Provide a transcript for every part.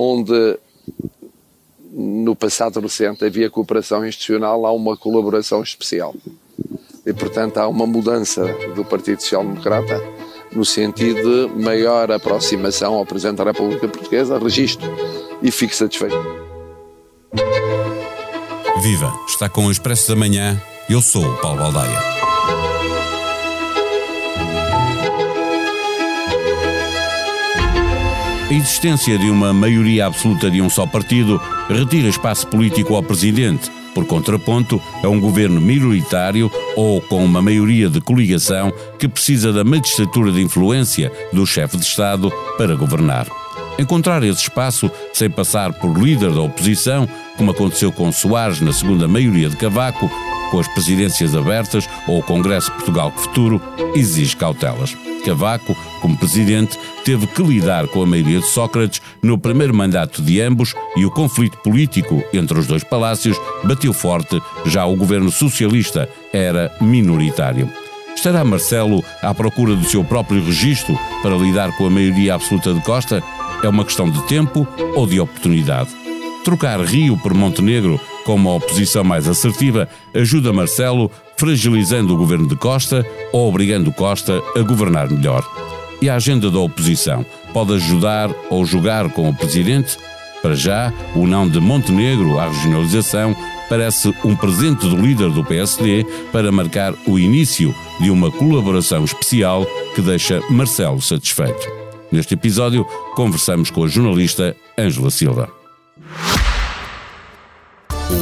onde no passado recente havia cooperação institucional, há uma colaboração especial. E, portanto, há uma mudança do Partido Social Democrata no sentido de maior aproximação ao Presidente da República Portuguesa, registro e fico satisfeito. Viva! Está com o Expresso da Manhã. Eu sou o Paulo Baldaia. A existência de uma maioria absoluta de um só partido retira espaço político ao presidente, por contraponto a um governo minoritário ou com uma maioria de coligação que precisa da magistratura de influência do chefe de Estado para governar. Encontrar esse espaço sem passar por líder da oposição, como aconteceu com Soares na segunda maioria de Cavaco, com as presidências abertas ou o Congresso Portugal Futuro, exige cautelas. Cavaco, como presidente, teve que lidar com a maioria de Sócrates no primeiro mandato de ambos e o conflito político entre os dois palácios bateu forte, já o governo socialista era minoritário. Estará Marcelo à procura do seu próprio registro para lidar com a maioria absoluta de Costa? É uma questão de tempo ou de oportunidade. Trocar Rio por Montenegro como a oposição mais assertiva ajuda Marcelo, fragilizando o governo de Costa ou obrigando Costa a governar melhor. E a agenda da oposição pode ajudar ou jogar com o presidente? Para já, o não de Montenegro à regionalização parece um presente do líder do PSD para marcar o início de uma colaboração especial que deixa Marcelo satisfeito. Neste episódio, conversamos com a jornalista Ângela Silva.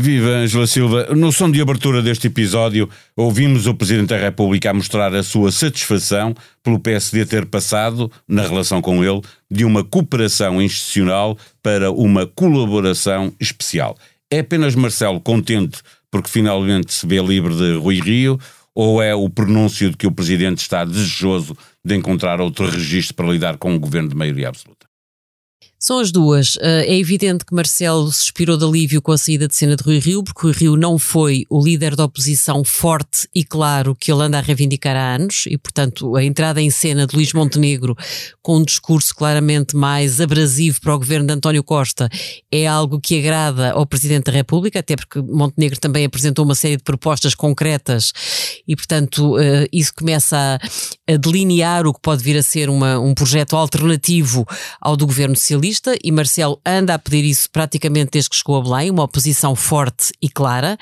Viva Angela Silva. No som de abertura deste episódio, ouvimos o Presidente da República a mostrar a sua satisfação pelo PSD ter passado, na relação com ele, de uma cooperação institucional para uma colaboração especial. É apenas Marcelo contente porque finalmente se vê livre de Rui Rio ou é o pronúncio de que o Presidente está desejoso de encontrar outro registro para lidar com um governo de maioria absoluta? São as duas. Uh, é evidente que Marcelo suspirou de alívio com a saída de cena de Rui Rio, porque Rui Rio não foi o líder da oposição forte e claro que ele anda a reivindicar há anos, e portanto a entrada em cena de Luís Montenegro com um discurso claramente mais abrasivo para o governo de António Costa é algo que agrada ao Presidente da República, até porque Montenegro também apresentou uma série de propostas concretas e portanto uh, isso começa a, a, delinear o que pode vir a ser uma, um projeto alternativo ao do governo socialista socialista e Marcelo anda a pedir isso praticamente desde que chegou a Belém, uma oposição forte e clara.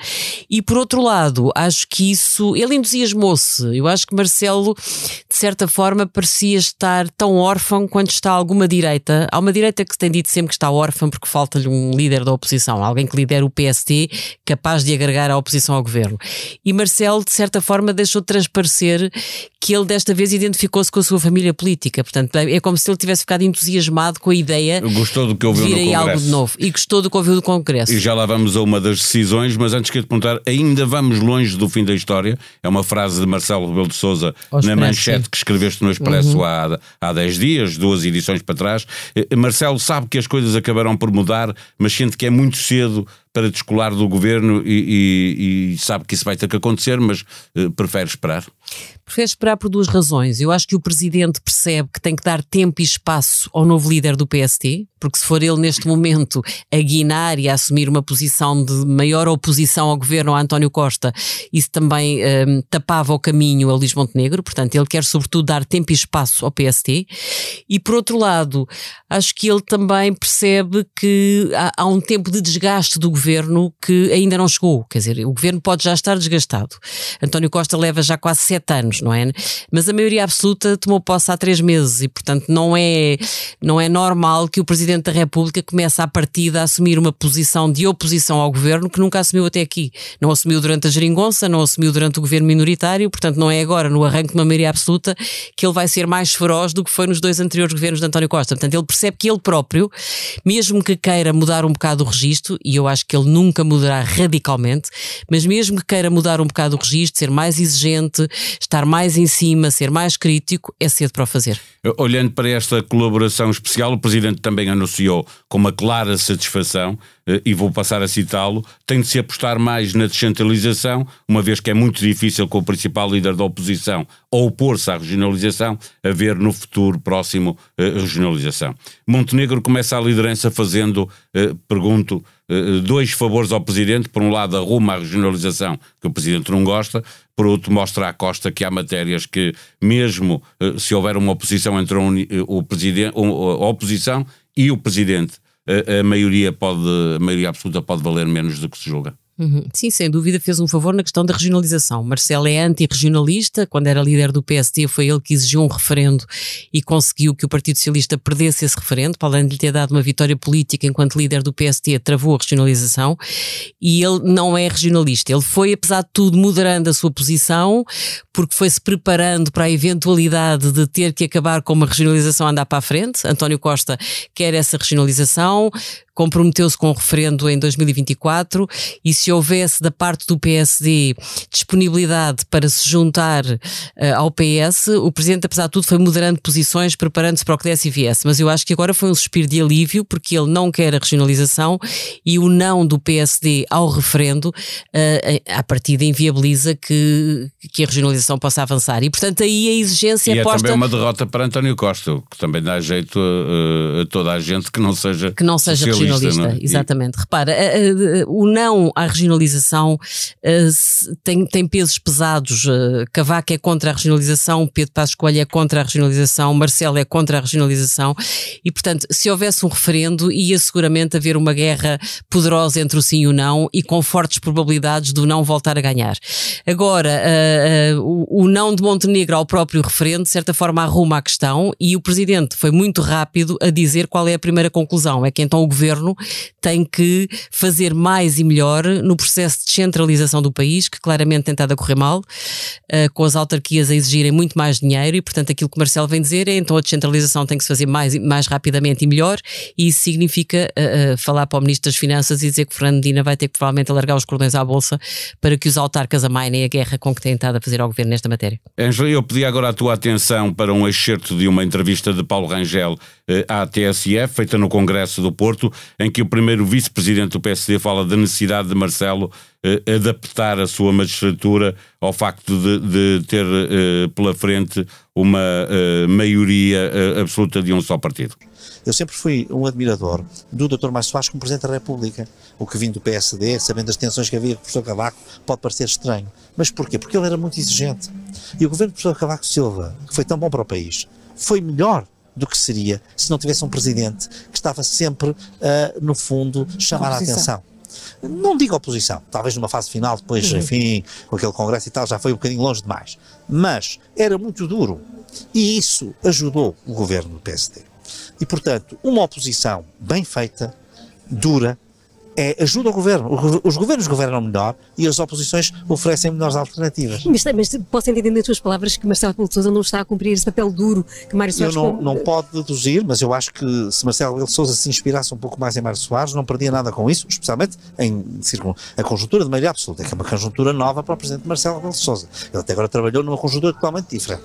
E por outro lado, acho que isso, ele entusiasmou-se. Eu acho que Marcelo, de certa forma, parecia estar tão órfão quanto está alguma direita. Há uma direita que tem dito sempre que está órfã porque falta-lhe um líder da oposição, alguém que lidera o PST, capaz de agregar a oposição ao governo. E Marcelo, de certa forma, deixou de transparecer que ele desta vez identificou-se com a sua família política. Portanto, é como se ele tivesse ficado entusiasmado com a ideia Gostou do que ouviu no Congresso. algo de novo. E gostou do que ouviu do Congresso. E já lá vamos a uma das decisões, mas antes que eu te perguntar, ainda vamos longe do fim da história. É uma frase de Marcelo Rebelo de Souza na manchete sim. que escreveste no Expresso uhum. há, há 10 dias, duas edições para trás. Eh, Marcelo sabe que as coisas acabarão por mudar, mas sente que é muito cedo para descolar do governo e, e, e sabe que isso vai ter que acontecer, mas uh, prefere esperar? Prefere esperar por duas razões. Eu acho que o presidente percebe que tem que dar tempo e espaço ao novo líder do PST, porque se for ele neste momento a guinar e a assumir uma posição de maior oposição ao governo, a António Costa, isso também um, tapava o caminho a Luís Montenegro, portanto ele quer sobretudo dar tempo e espaço ao PST. E por outro lado, acho que ele também percebe que há, há um tempo de desgaste do governo que ainda não chegou, quer dizer, o governo pode já estar desgastado. António Costa leva já quase sete anos, não é? Mas a maioria absoluta tomou posse há três meses e, portanto, não é, não é normal que o presidente Presidente da República começa a partida a assumir uma posição de oposição ao governo que nunca assumiu até aqui. Não assumiu durante a geringonça, não assumiu durante o governo minoritário, portanto não é agora, no arranque de uma maioria absoluta, que ele vai ser mais feroz do que foi nos dois anteriores governos de António Costa. Portanto, ele percebe que ele próprio, mesmo que queira mudar um bocado o registro, e eu acho que ele nunca mudará radicalmente, mas mesmo que queira mudar um bocado o registro, ser mais exigente, estar mais em cima, ser mais crítico, é cedo para o fazer. Olhando para esta colaboração especial, o Presidente também anunciou com uma clara satisfação, eh, e vou passar a citá-lo, tem de se apostar mais na descentralização, uma vez que é muito difícil com o principal líder da oposição opor-se à regionalização, haver no futuro próximo eh, regionalização. Montenegro começa a liderança fazendo, eh, pergunto, dois favores ao Presidente. Por um lado, arruma a regionalização, que o Presidente não gosta, por outro, mostra à Costa que há matérias que, mesmo se houver uma oposição entre o Presidente, a oposição e o Presidente, a, a maioria pode, a maioria absoluta pode valer menos do que se julga. Uhum. Sim, sem dúvida fez um favor na questão da regionalização. Marcelo é anti-regionalista, quando era líder do PSD foi ele que exigiu um referendo e conseguiu que o Partido Socialista perdesse esse referendo, para além de lhe ter dado uma vitória política enquanto líder do PSD, travou a regionalização e ele não é regionalista. Ele foi, apesar de tudo, moderando a sua posição, porque foi-se preparando para a eventualidade de ter que acabar com uma regionalização andar para a frente. António Costa quer essa regionalização, comprometeu-se com o referendo em 2024 e se houvesse da parte do PSD disponibilidade para se juntar uh, ao PS, o Presidente, apesar de tudo, foi moderando posições, preparando-se para o que desse e viesse. Mas eu acho que agora foi um suspiro de alívio, porque ele não quer a regionalização e o não do PSD ao referendo, uh, a partida inviabiliza que, que a regionalização possa avançar. E, portanto, aí a exigência e é posta... também uma derrota para António Costa, que também dá jeito a, a toda a gente que não seja que não seja regionalista, é? exatamente. E... Repara, o não à regionalização tem, tem pesos pesados. Cavaco é contra a regionalização, Pedro Passos Coelho é contra a regionalização, Marcelo é contra a regionalização e, portanto, se houvesse um referendo, ia seguramente haver uma guerra poderosa entre o sim e o não e com fortes probabilidades do não voltar a ganhar. Agora, o, o não de Montenegro ao próprio referendo, de certa forma, arruma a questão e o Presidente foi muito rápido a dizer qual é a primeira conclusão. É que então o Governo tem que fazer mais e melhor no processo de descentralização do país, que claramente tem estado a correr mal, uh, com as autarquias a exigirem muito mais dinheiro e, portanto, aquilo que Marcelo vem dizer é então a descentralização tem que se fazer mais, mais rapidamente e melhor e isso significa uh, falar para o Ministro das Finanças e dizer que Fernando Medina vai ter que provavelmente alargar os cordões à Bolsa para que os autarcas amainem a guerra com que têm estado a fazer ao Governo nesta matéria. Angela, eu pedi agora a tua atenção para um excerto de uma entrevista de Paulo Rangel à TSF, feita no Congresso do Porto, em que o primeiro vice-presidente do PSD fala da necessidade de Marcelo eh, adaptar a sua magistratura ao facto de, de ter eh, pela frente uma eh, maioria absoluta de um só partido. Eu sempre fui um admirador do Dr. Márcio Soares como Presidente da República. O que vim do PSD, sabendo as tensões que havia com o professor Cavaco, pode parecer estranho. Mas porquê? Porque ele era muito exigente. E o governo do professor Cavaco Silva, que foi tão bom para o país, foi melhor do que seria se não tivesse um presidente que estava sempre, uh, no fundo, chamar a atenção. Não digo oposição, talvez numa fase final, depois, uhum. enfim, com aquele congresso e tal, já foi um bocadinho longe demais. Mas era muito duro e isso ajudou o governo do PSD. E, portanto, uma oposição bem feita, dura, é, ajuda o governo. Os governos governam melhor e as oposições oferecem melhores alternativas. Mas, mas posso entender nas tuas palavras que Marcelo Rebelo de Sousa não está a cumprir esse papel duro que Mário Soares... Eu não, não pode deduzir, mas eu acho que se Marcelo Rebelo de Sousa se inspirasse um pouco mais em Mário Soares, não perdia nada com isso, especialmente em a conjuntura de maioria absoluta, que é uma conjuntura nova para o Presidente Marcelo Rebelo de Sousa. Ele até agora trabalhou numa conjuntura totalmente diferente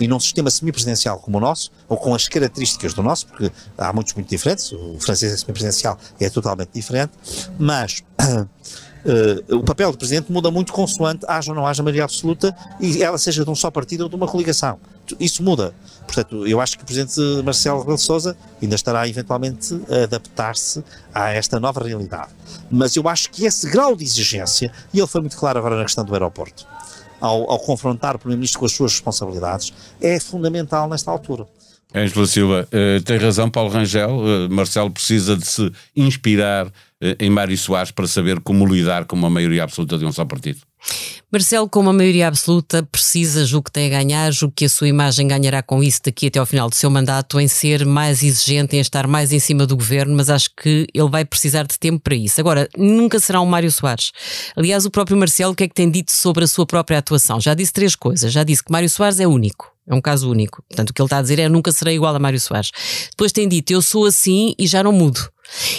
e num sistema semipresidencial como o nosso, ou com as características do nosso, porque há muitos muito diferentes, o francês é semipresidencial é totalmente diferente, mas Uh, o papel do Presidente muda muito consoante haja ou não haja maioria absoluta e ela seja de um só partido ou de uma coligação. Isso muda. Portanto, eu acho que o Presidente Marcelo Rebelo Sousa ainda estará eventualmente a adaptar-se a esta nova realidade. Mas eu acho que esse grau de exigência, e ele foi muito claro agora na questão do aeroporto, ao, ao confrontar o Primeiro-Ministro com as suas responsabilidades, é fundamental nesta altura. Ângela Silva, uh, tem razão, Paulo Rangel. Uh, Marcelo precisa de se inspirar uh, em Mário Soares para saber como lidar com uma maioria absoluta de um só partido. Marcelo, com uma maioria absoluta, precisa, julgo que tem a ganhar, julgo que a sua imagem ganhará com isso daqui até ao final do seu mandato, em ser mais exigente, em estar mais em cima do governo, mas acho que ele vai precisar de tempo para isso. Agora, nunca será um Mário Soares. Aliás, o próprio Marcelo, o que é que tem dito sobre a sua própria atuação? Já disse três coisas. Já disse que Mário Soares é único. É um caso único. Portanto, o que ele está a dizer é nunca serei igual a Mário Soares. Depois tem dito, eu sou assim e já não mudo.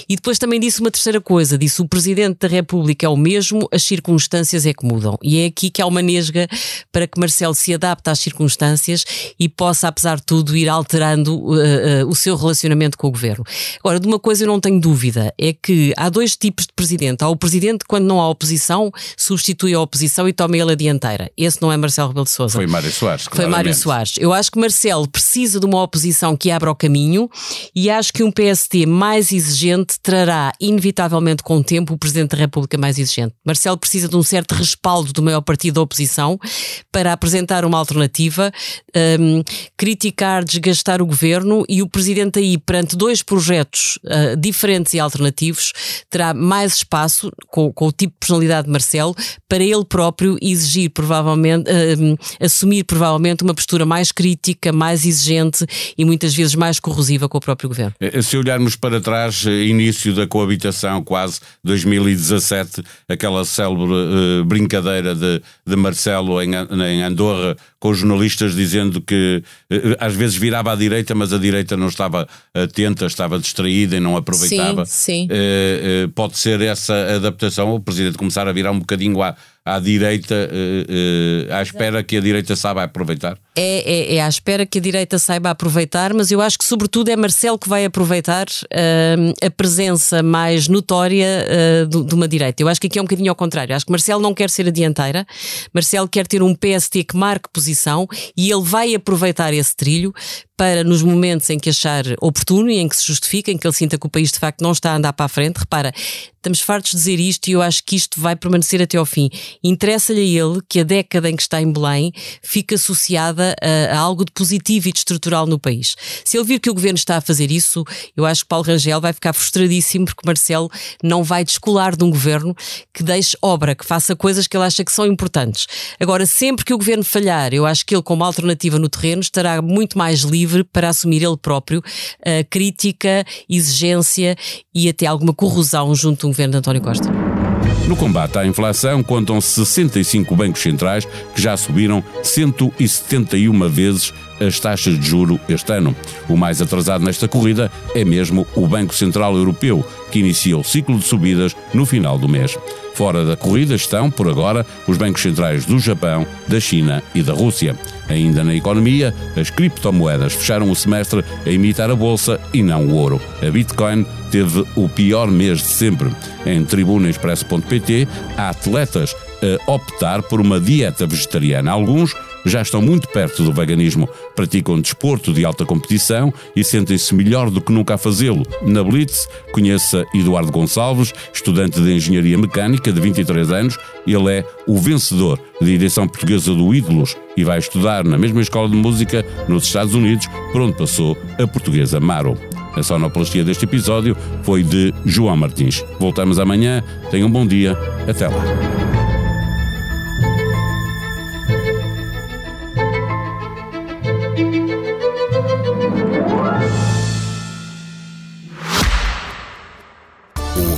E depois também disse uma terceira coisa: disse o Presidente da República é o mesmo, as circunstâncias é que mudam. E é aqui que há uma nesga para que Marcelo se adapte às circunstâncias e possa, apesar de tudo, ir alterando uh, uh, o seu relacionamento com o governo. Agora, de uma coisa eu não tenho dúvida: é que há dois tipos de presidente. Há o presidente, quando não há oposição, substitui a oposição e toma ele a dianteira. Esse não é Marcelo Rebelo de Souza. Foi Mário Soares. Foi Mário Soares. Eu acho que Marcelo precisa de uma oposição que abra o caminho e acho que um PST mais exigente exigente trará, inevitavelmente com o tempo, o Presidente da República mais exigente. Marcelo precisa de um certo respaldo do maior partido da oposição para apresentar uma alternativa, um, criticar, desgastar o governo e o Presidente aí, perante dois projetos uh, diferentes e alternativos, terá mais espaço, com, com, o tipo de personalidade de Marcelo, para ele próprio exigir, provavelmente, uh, assumir provavelmente uma postura mais crítica, mais exigente e muitas vezes mais corrosiva com o próprio governo. Eh, se olharmos para trás, início da coabitação, quase 2017, aquela célebre uh, brincadeira de, de Marcelo em, em, Andorra, com os jornalistas dizendo que uh, às vezes virava à direita, mas a direita não estava atenta, estava distraída e não aproveitava. Sim, sim. Uh, pode ser essa adaptação, o Presidente começar a virar um bocadinho à, à direita, uh, uh, à espera que a direita saiba aproveitar? É, é, é, à espera que a direita saiba aproveitar, mas eu acho que, sobretudo, é Marcelo que vai aproveitar uh, a presença mais notória de, de, uma direita. Eu acho que aqui é um bocadinho ao contrário. Acho que Marcelo não quer ser a dianteira, Marcelo quer ter um PST que marque posição e ele vai aproveitar esse trilho para, nos momentos em que achar oportuno e em que se justifica, em que ele sinta que o país de facto não está a andar para a frente, repara, estamos fartos de dizer isto e eu acho que isto vai permanecer até ao fim. Interessa-lhe a ele que a década em que está em Belém fique associada a, a, algo de positivo e de estrutural no país. Se ele vir que o governo está a fazer isso, eu acho que Paulo Rangel vai ficar frustradíssimo porque Marcelo não vai descolar de um governo que deixe obra, que faça coisas que ele acha que são importantes. Agora, sempre que o governo falhar, eu acho que ele, como alternativa no terreno, estará muito mais livre para assumir ele próprio a crítica, exigência e até alguma corrosão junto um governo de António Costa. No combate à inflação, contam 65 bancos centrais que já subiram 171 vezes as taxas de juro este ano. O mais atrasado nesta corrida é mesmo o Banco Central Europeu, que inicia o ciclo de subidas no final do mês. Fora da corrida estão, por agora, os bancos centrais do Japão, da China e da Rússia. Ainda na economia, as criptomoedas fecharam o semestre a imitar a bolsa e não o ouro. A Bitcoin teve o pior mês de sempre. Em tribunaexpresso.pt há atletas a optar por uma dieta vegetariana. Alguns já estão muito perto do veganismo, praticam desporto de alta competição e sentem-se melhor do que nunca a fazê-lo. Na Blitz, conheça Eduardo Gonçalves, estudante de Engenharia Mecânica de 23 anos. Ele é o vencedor da edição portuguesa do Ídolos e vai estudar na mesma escola de música nos Estados Unidos, por onde passou a portuguesa Maro. A sonoplastia deste episódio foi de João Martins. Voltamos amanhã. Tenham um bom dia. Até lá.